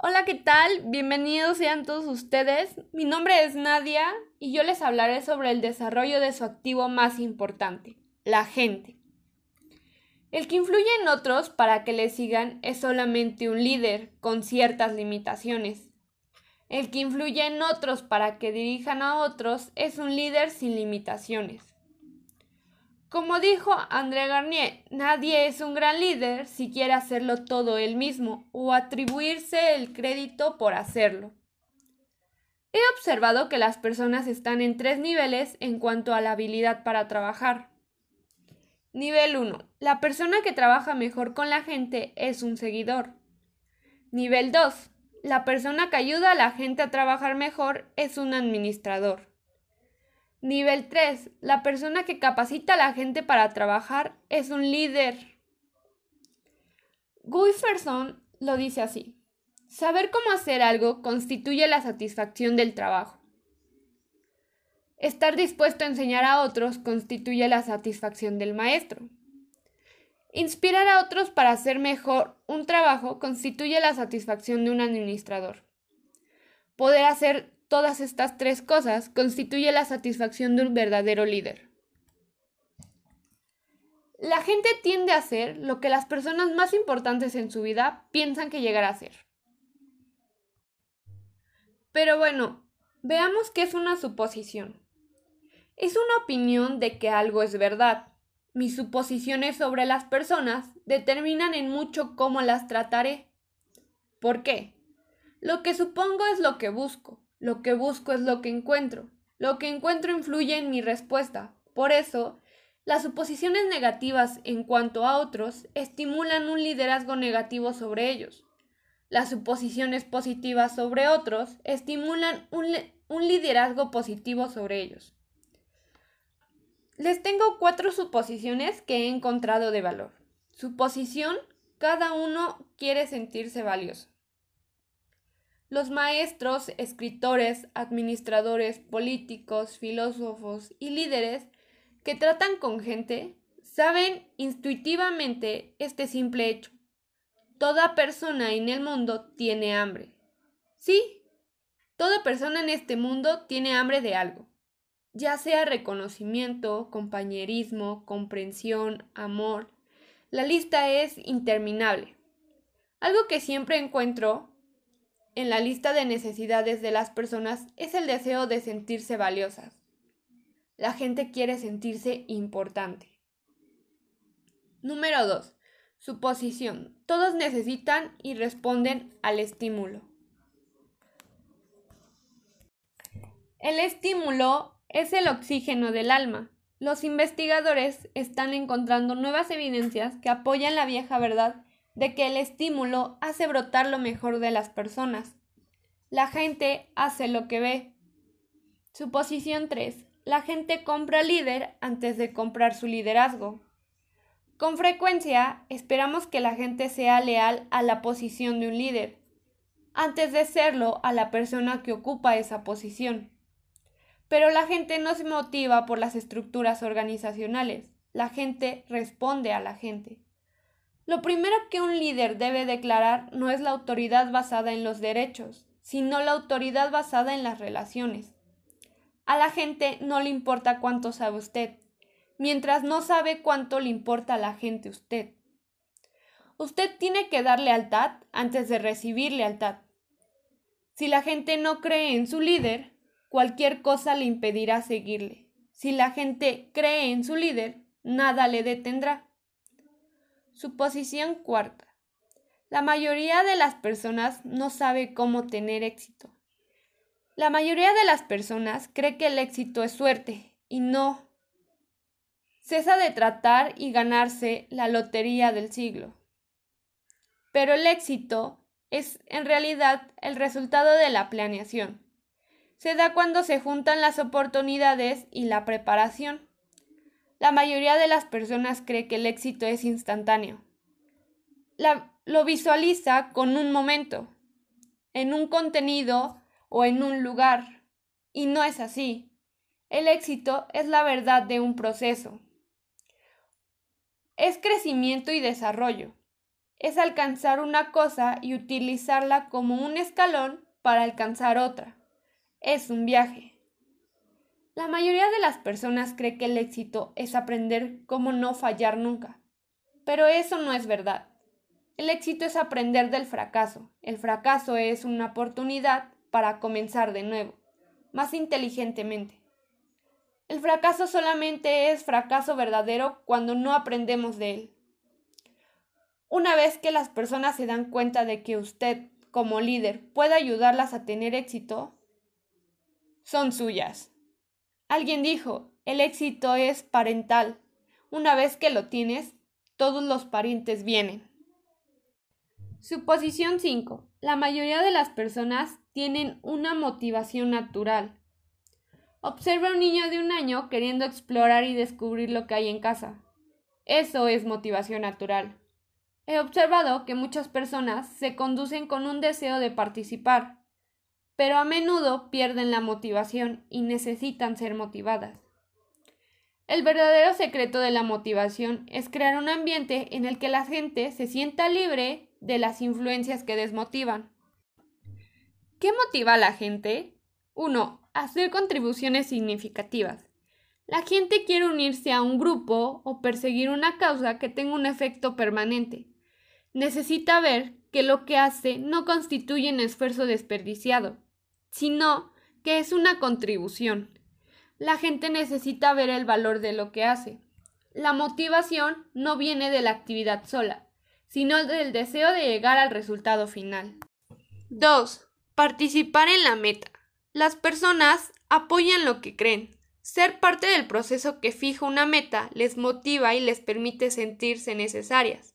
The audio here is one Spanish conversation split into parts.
Hola, ¿qué tal? Bienvenidos sean todos ustedes. Mi nombre es Nadia y yo les hablaré sobre el desarrollo de su activo más importante, la gente. El que influye en otros para que le sigan es solamente un líder con ciertas limitaciones. El que influye en otros para que dirijan a otros es un líder sin limitaciones. Como dijo André Garnier, nadie es un gran líder si quiere hacerlo todo él mismo o atribuirse el crédito por hacerlo. He observado que las personas están en tres niveles en cuanto a la habilidad para trabajar. Nivel 1. La persona que trabaja mejor con la gente es un seguidor. Nivel 2. La persona que ayuda a la gente a trabajar mejor es un administrador. Nivel 3. La persona que capacita a la gente para trabajar es un líder. Guiferson lo dice así. Saber cómo hacer algo constituye la satisfacción del trabajo. Estar dispuesto a enseñar a otros constituye la satisfacción del maestro. Inspirar a otros para hacer mejor un trabajo constituye la satisfacción de un administrador. Poder hacer todas estas tres cosas constituye la satisfacción de un verdadero líder. La gente tiende a hacer lo que las personas más importantes en su vida piensan que llegará a ser. Pero bueno, veamos qué es una suposición. Es una opinión de que algo es verdad. Mis suposiciones sobre las personas determinan en mucho cómo las trataré. ¿Por qué? Lo que supongo es lo que busco. Lo que busco es lo que encuentro. Lo que encuentro influye en mi respuesta. Por eso, las suposiciones negativas en cuanto a otros estimulan un liderazgo negativo sobre ellos. Las suposiciones positivas sobre otros estimulan un, liderazgo positivo sobre ellos. Les tengo cuatro suposiciones que he encontrado de valor. Suposición, cada uno quiere sentirse valioso. Los maestros, escritores, administradores, políticos, filósofos y líderes que tratan con gente saben intuitivamente este simple hecho. Toda persona en el mundo tiene hambre. Sí, toda persona en este mundo tiene hambre de algo, ya sea reconocimiento, compañerismo, comprensión, amor. La lista es interminable. Algo que siempre encuentro en la lista de necesidades de las personas es el deseo de sentirse valiosas. La gente quiere sentirse importante. Número 2. Suposición. Todos necesitan y responden al estímulo. El estímulo es el oxígeno del alma. Los investigadores están encontrando nuevas evidencias que apoyan la vieja verdad de que el estímulo hace brotar lo mejor de las personas. La gente hace lo que ve. Suposición 3. La gente compra líder antes de comprar su liderazgo. Con frecuencia esperamos que la gente sea leal a la posición de un líder, antes de serlo a la persona que ocupa esa posición. Pero la gente no se motiva por las estructuras organizacionales, la gente responde a la gente. Lo primero que un líder debe declarar no es la autoridad basada en los derechos, sino la autoridad basada en las relaciones. A la gente no le importa cuánto sabe usted, mientras no sabe cuánto le importa a la gente usted. Usted tiene que dar lealtad antes de recibir lealtad. Si la gente no cree en su líder, cualquier cosa le impedirá seguirle. Si la gente cree en su líder, nada le detendrá. Suposición cuarta. La mayoría de las personas no sabe cómo tener éxito. La mayoría de las personas cree que el éxito es suerte y no. Cesa de tratar y ganarse la lotería del siglo. Pero el éxito es en realidad el resultado de la planeación. Se da cuando se juntan las oportunidades y la preparación. La mayoría de las personas cree que el éxito es instantáneo. lo visualiza con un momento, en un contenido o en un lugar. Y no es así. El éxito es la verdad de un proceso. Es crecimiento y desarrollo. es alcanzar una cosa y utilizarla como un escalón para alcanzar otra. Es un viaje. La mayoría de las personas cree que el éxito es aprender cómo no fallar nunca. Pero eso no es verdad. El éxito es aprender del fracaso. El fracaso es una oportunidad para comenzar de nuevo, más inteligentemente. El fracaso solamente es fracaso verdadero cuando no aprendemos de él. Una vez que las personas se dan cuenta de que usted, como líder, puede ayudarlas a tener éxito, son suyas. Alguien dijo, el éxito es parental. Una vez que lo tienes, todos los parientes vienen. Suposición 5. La mayoría de las personas tienen una motivación natural. Observa a un niño de un año queriendo explorar y descubrir lo que hay en casa. Eso es motivación natural. He observado que muchas personas se conducen con un deseo de participar, pero a menudo pierden la motivación y necesitan ser motivadas. El verdadero secreto de la motivación es crear un ambiente en el que la gente se sienta libre de las influencias que desmotivan. ¿Qué motiva a la gente? 1. Hacer contribuciones significativas. La gente quiere unirse a un grupo o perseguir una causa que tenga un efecto permanente. Necesita ver que lo que hace no constituye un esfuerzo desperdiciado sino que es una contribución. La gente necesita ver el valor de lo que hace. La motivación no viene de la actividad sola, sino del deseo de llegar al resultado final. 2. Participar en la meta. Las personas apoyan lo que creen. Ser parte del proceso que fija una meta les motiva y les permite sentirse necesarias.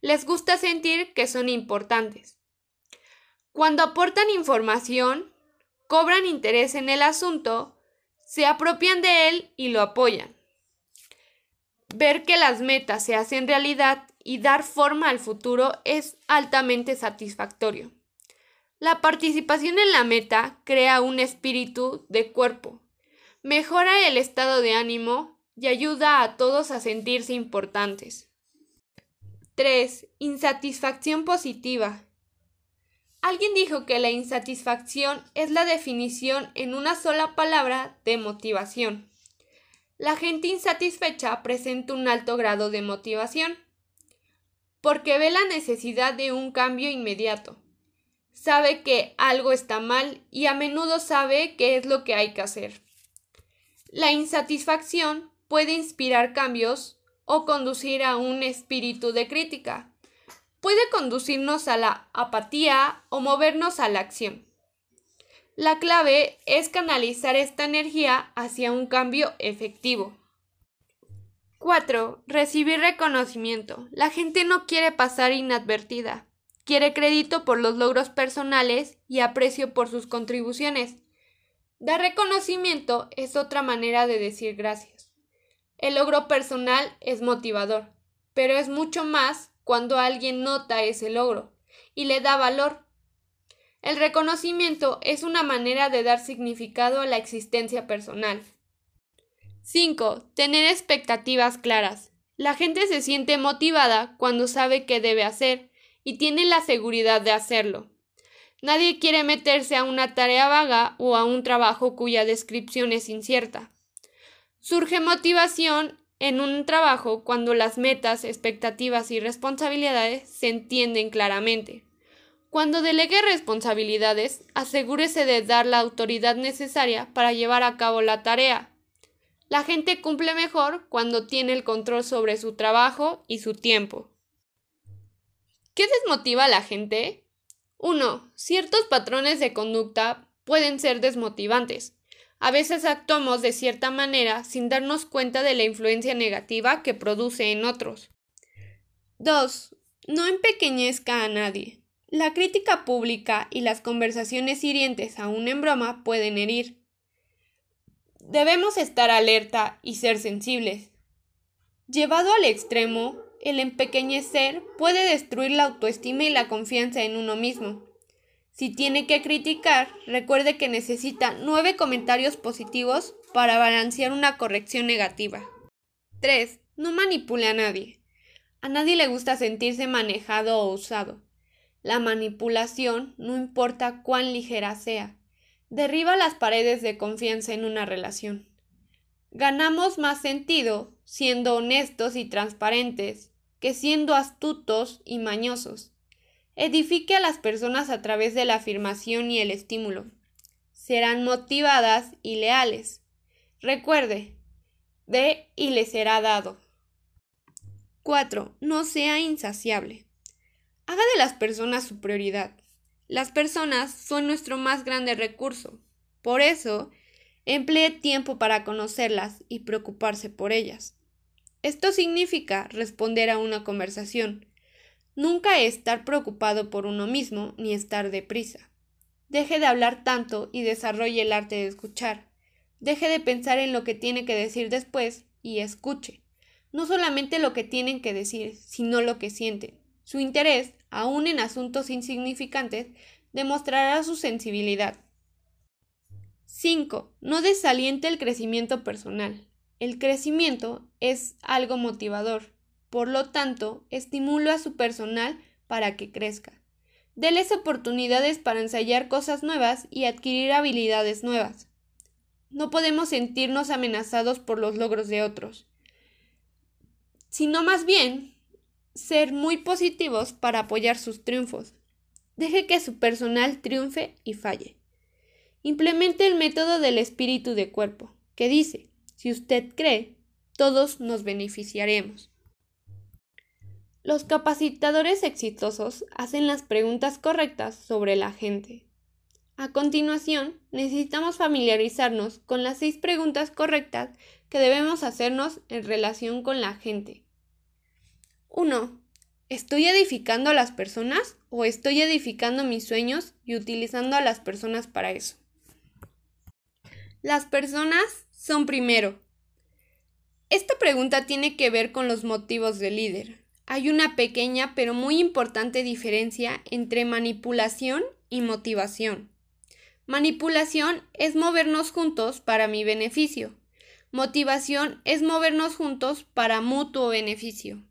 Les gusta sentir que son importantes. Cuando aportan información, cobran interés en el asunto, se apropian de él y lo apoyan. Ver que las metas se hacen realidad y dar forma al futuro es altamente satisfactorio. La participación en la meta crea un espíritu de cuerpo, mejora el estado de ánimo y ayuda a todos a sentirse importantes. 3. Insatisfacción positiva. Alguien dijo que la insatisfacción es la definición en una sola palabra de motivación. La gente insatisfecha presenta un alto grado de motivación porque ve la necesidad de un cambio inmediato. Sabe que algo está mal y a menudo sabe qué es lo que hay que hacer. La insatisfacción puede inspirar cambios o conducir a un espíritu de crítica puede conducirnos a la apatía o movernos a la acción. La clave es canalizar esta energía hacia un cambio efectivo. 4. Recibir reconocimiento. La gente no quiere pasar inadvertida. Quiere crédito por los logros personales y aprecio por sus contribuciones. Dar reconocimiento es otra manera de decir gracias. El logro personal es motivador, pero es mucho más cuando alguien nota ese logro y le da valor. El reconocimiento es una manera de dar significado a la existencia personal. 5. Tener expectativas claras. La gente se siente motivada cuando sabe qué debe hacer y tiene la seguridad de hacerlo. Nadie quiere meterse a una tarea vaga o a un trabajo cuya descripción es incierta. Surge motivación en un trabajo cuando las metas, expectativas y responsabilidades se entienden claramente. Cuando delegue responsabilidades, asegúrese de dar la autoridad necesaria para llevar a cabo la tarea. La gente cumple mejor cuando tiene el control sobre su trabajo y su tiempo. ¿Qué desmotiva a la gente? 1. Ciertos patrones de conducta pueden ser desmotivantes. A veces actuamos de cierta manera sin darnos cuenta de la influencia negativa que produce en otros. 2. No empequeñezca a nadie. La crítica pública y las conversaciones hirientes aún en broma pueden herir. Debemos estar alerta y ser sensibles. Llevado al extremo, el empequeñecer puede destruir la autoestima y la confianza en uno mismo. Si tiene que criticar, recuerde que necesita nueve comentarios positivos para balancear una corrección negativa. 3. No manipule a nadie. A nadie le gusta sentirse manejado o usado. La manipulación, no importa cuán ligera sea, derriba las paredes de confianza en una relación. Ganamos más sentido siendo honestos y transparentes que siendo astutos y mañosos. Edifique a las personas a través de la afirmación y el estímulo. Serán motivadas y leales. Recuerde, de y le será dado. 4. No sea insaciable. Haga de las personas su prioridad. Las personas son nuestro más grande recurso. Por eso, emplee tiempo para conocerlas y preocuparse por ellas. Esto significa responder a una conversación. Nunca estar preocupado por uno mismo ni estar deprisa. Deje de hablar tanto y desarrolle el arte de escuchar. Deje de pensar en lo que tiene que decir después y escuche. No solamente lo que tienen que decir, sino lo que sienten. Su interés, aun en asuntos insignificantes, demostrará su sensibilidad. 5. No desaliente el crecimiento personal. El crecimiento es algo motivador. Por lo tanto, estimulo a su personal para que crezca. Deles oportunidades para ensayar cosas nuevas y adquirir habilidades nuevas. No podemos sentirnos amenazados por los logros de otros, sino más bien ser muy positivos para apoyar sus triunfos. Deje que su personal triunfe y falle. Implemente el método del espíritu de cuerpo, que dice, si usted cree, todos nos beneficiaremos. Los capacitadores exitosos hacen las preguntas correctas sobre la gente. A continuación, necesitamos familiarizarnos con las seis preguntas correctas que debemos hacernos en relación con la gente. 1. ¿Estoy edificando a las personas o estoy edificando mis sueños y utilizando a las personas para eso? Las personas son primero. Esta pregunta tiene que ver con los motivos del líder. Hay una pequeña pero muy importante diferencia entre manipulación y motivación. Manipulación es movernos juntos para mi beneficio. Motivación es movernos juntos para mutuo beneficio.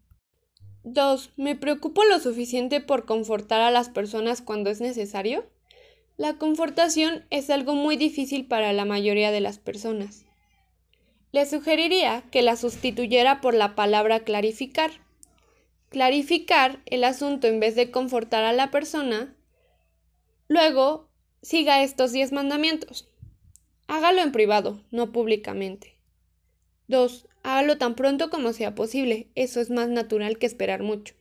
2. ¿Me preocupo lo suficiente por confortar a las personas cuando es necesario? La confortación es algo muy difícil para la mayoría de las personas. Le sugeriría que la sustituyera por la palabra clarificar. Clarificar el asunto en vez de confortar a la persona. Luego, siga estos diez mandamientos. Hágalo en privado, no públicamente. 2. Hágalo tan pronto como sea posible, eso es más natural que esperar mucho.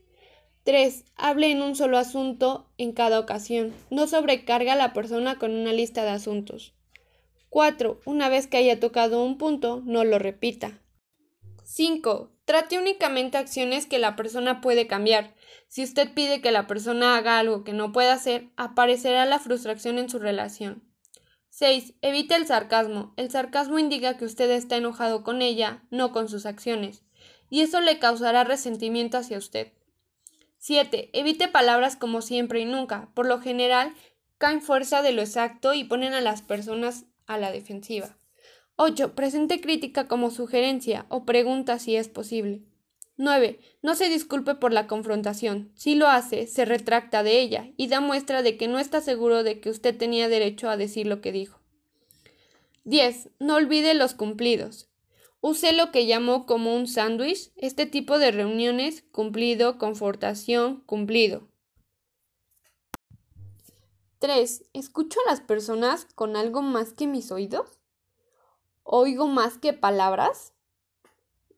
3. Hable en un solo asunto en cada ocasión. No sobrecarga a la persona con una lista de asuntos. 4. Una vez que haya tocado un punto, no lo repita. 5. Trate únicamente acciones que la persona puede cambiar. Si usted pide que la persona haga algo que no puede hacer, aparecerá la frustración en su relación. 6. Evite el sarcasmo. El sarcasmo indica que usted está enojado con ella, no con sus acciones, y eso le causará resentimiento hacia usted. 7. Evite palabras como siempre y nunca. Por lo general, caen fuerza de lo exacto y ponen a las personas a la defensiva. 8. Presente crítica como sugerencia o pregunta si es posible. 9. No se disculpe por la confrontación. Si lo hace, se retracta de ella y da muestra de que no está seguro de que usted tenía derecho a decir lo que dijo. 10. No olvide los cumplidos. Use lo que llamó como un sándwich, este tipo de reuniones, cumplido, confortación, cumplido. 3. ¿Escucho a las personas con algo más que mis oídos? ¿Oigo más que palabras?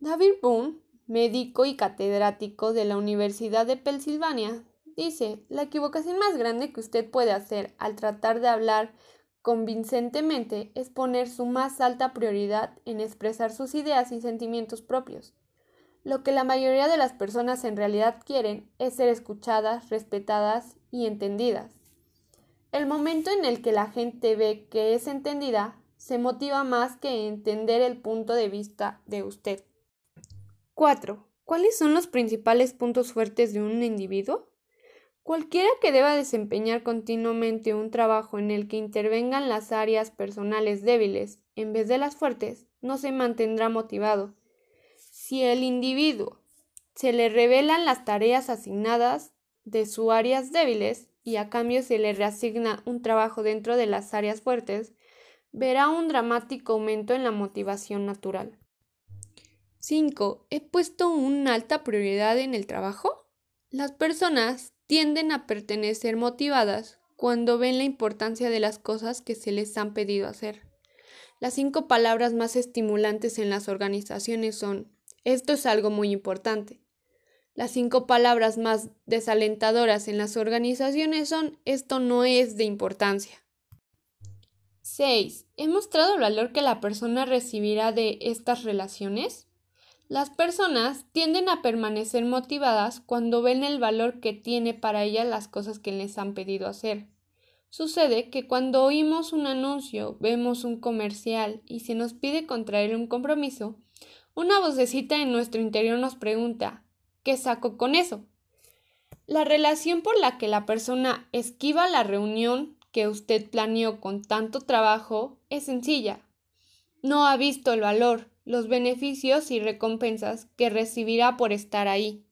David Boone, médico y catedrático de la Universidad de Pensilvania, dice, la equivocación más grande que usted puede hacer al tratar de hablar convincentemente es poner su más alta prioridad en expresar sus ideas y sentimientos propios. Lo que la mayoría de las personas en realidad quieren es ser escuchadas, respetadas y entendidas. El momento en el que la gente ve que es entendida se motiva más que entender el punto de vista de usted. 4. ¿Cuáles son los principales puntos fuertes de un individuo? Cualquiera que deba desempeñar continuamente un trabajo en el que intervengan las áreas personales débiles en vez de las fuertes, no se mantendrá motivado. Si el individuo se le revelan las tareas asignadas de sus áreas débiles y a cambio se le reasigna un trabajo dentro de las áreas fuertes, verá un dramático aumento en la motivación natural. 5. ¿He puesto una alta prioridad en el trabajo? Las personas tienden a pertenecer motivadas cuando ven la importancia de las cosas que se les han pedido hacer. Las cinco palabras más estimulantes en las organizaciones son esto es algo muy importante. Las cinco palabras más desalentadoras en las organizaciones son esto no es de importancia. 6. ¿He mostrado el valor que la persona recibirá de estas relaciones? Las personas tienden a permanecer motivadas cuando ven el valor que tiene para ellas las cosas que les han pedido hacer. Sucede que cuando oímos un anuncio, vemos un comercial y se nos pide contraer un compromiso, una vocecita en nuestro interior nos pregunta ¿qué saco con eso? La relación por la que la persona esquiva la reunión que usted planeó con tanto trabajo es sencilla. No ha visto el valor, los beneficios y recompensas que recibirá por estar ahí.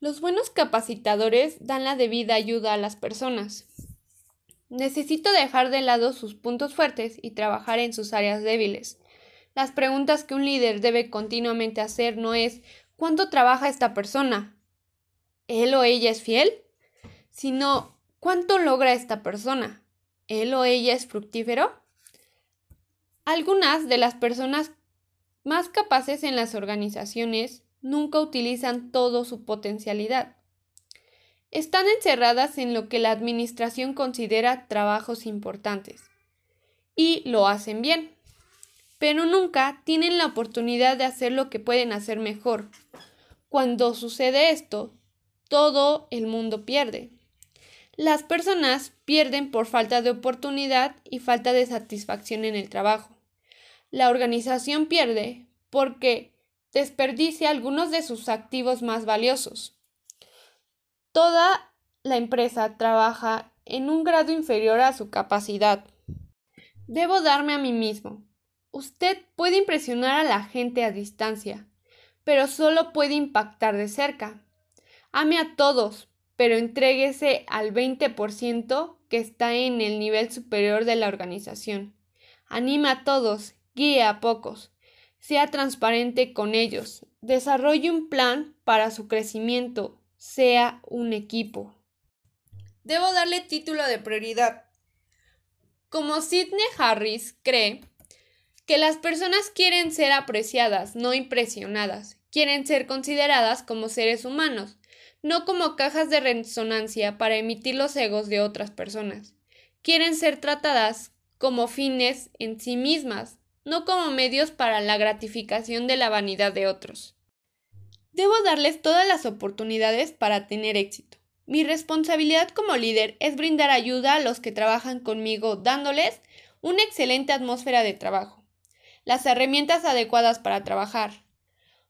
Los buenos capacitadores dan la debida ayuda a las personas. Necesito dejar de lado sus puntos fuertes y trabajar en sus áreas débiles. Las preguntas que un líder debe continuamente hacer no es ¿cuánto trabaja esta persona? ¿Él o ella es fiel? sino ¿cuánto logra esta persona? ¿Él o ella es fructífero? Algunas de las personas más capaces en las organizaciones nunca utilizan todo su potencialidad. Están encerradas en lo que la administración considera trabajos importantes y lo hacen bien, pero nunca tienen la oportunidad de hacer lo que pueden hacer mejor. Cuando sucede esto, todo el mundo pierde. Las personas pierden por falta de oportunidad y falta de satisfacción en el trabajo la organización pierde porque desperdicia algunos de sus activos más valiosos. Toda la empresa trabaja en un grado inferior a su capacidad. Debo darme a mí mismo. Usted puede impresionar a la gente a distancia, pero solo puede impactar de cerca. Ame a todos, pero entréguese al 20% que está en el nivel superior de la organización. Anima a todos guíe a pocos, sea transparente con ellos, desarrolle un plan para su crecimiento, sea un equipo. Debo darle título de prioridad. Como Sidney Harris cree que las personas quieren ser apreciadas, no impresionadas, quieren ser consideradas como seres humanos, no como cajas de resonancia para emitir los egos de otras personas. Quieren ser tratadas como fines en sí mismas, no como medios para la gratificación de la vanidad de otros. Debo darles todas las oportunidades para tener éxito. Mi responsabilidad como líder es brindar ayuda a los que trabajan conmigo dándoles una excelente atmósfera de trabajo, las herramientas adecuadas para trabajar,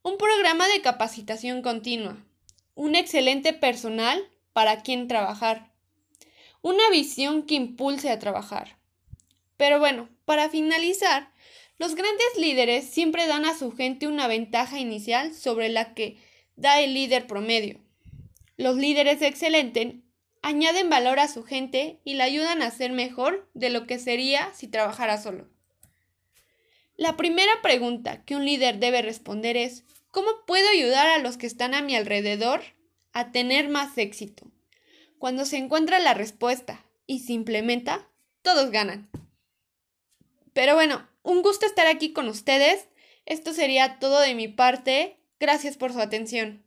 un programa de capacitación continua, un excelente personal para quien trabajar, una visión que impulse a trabajar. Pero bueno, para finalizar, los grandes líderes siempre dan a su gente una ventaja inicial sobre la que da el líder promedio. Los líderes excelentes añaden valor a su gente y la ayudan a ser mejor de lo que sería si trabajara solo. La primera pregunta que un líder debe responder es ¿cómo puedo ayudar a los que están a mi alrededor a tener más éxito? Cuando se encuentra la respuesta y se implementa, todos ganan. Pero bueno, un gusto estar aquí con ustedes. Esto sería todo de mi parte. Gracias por su atención.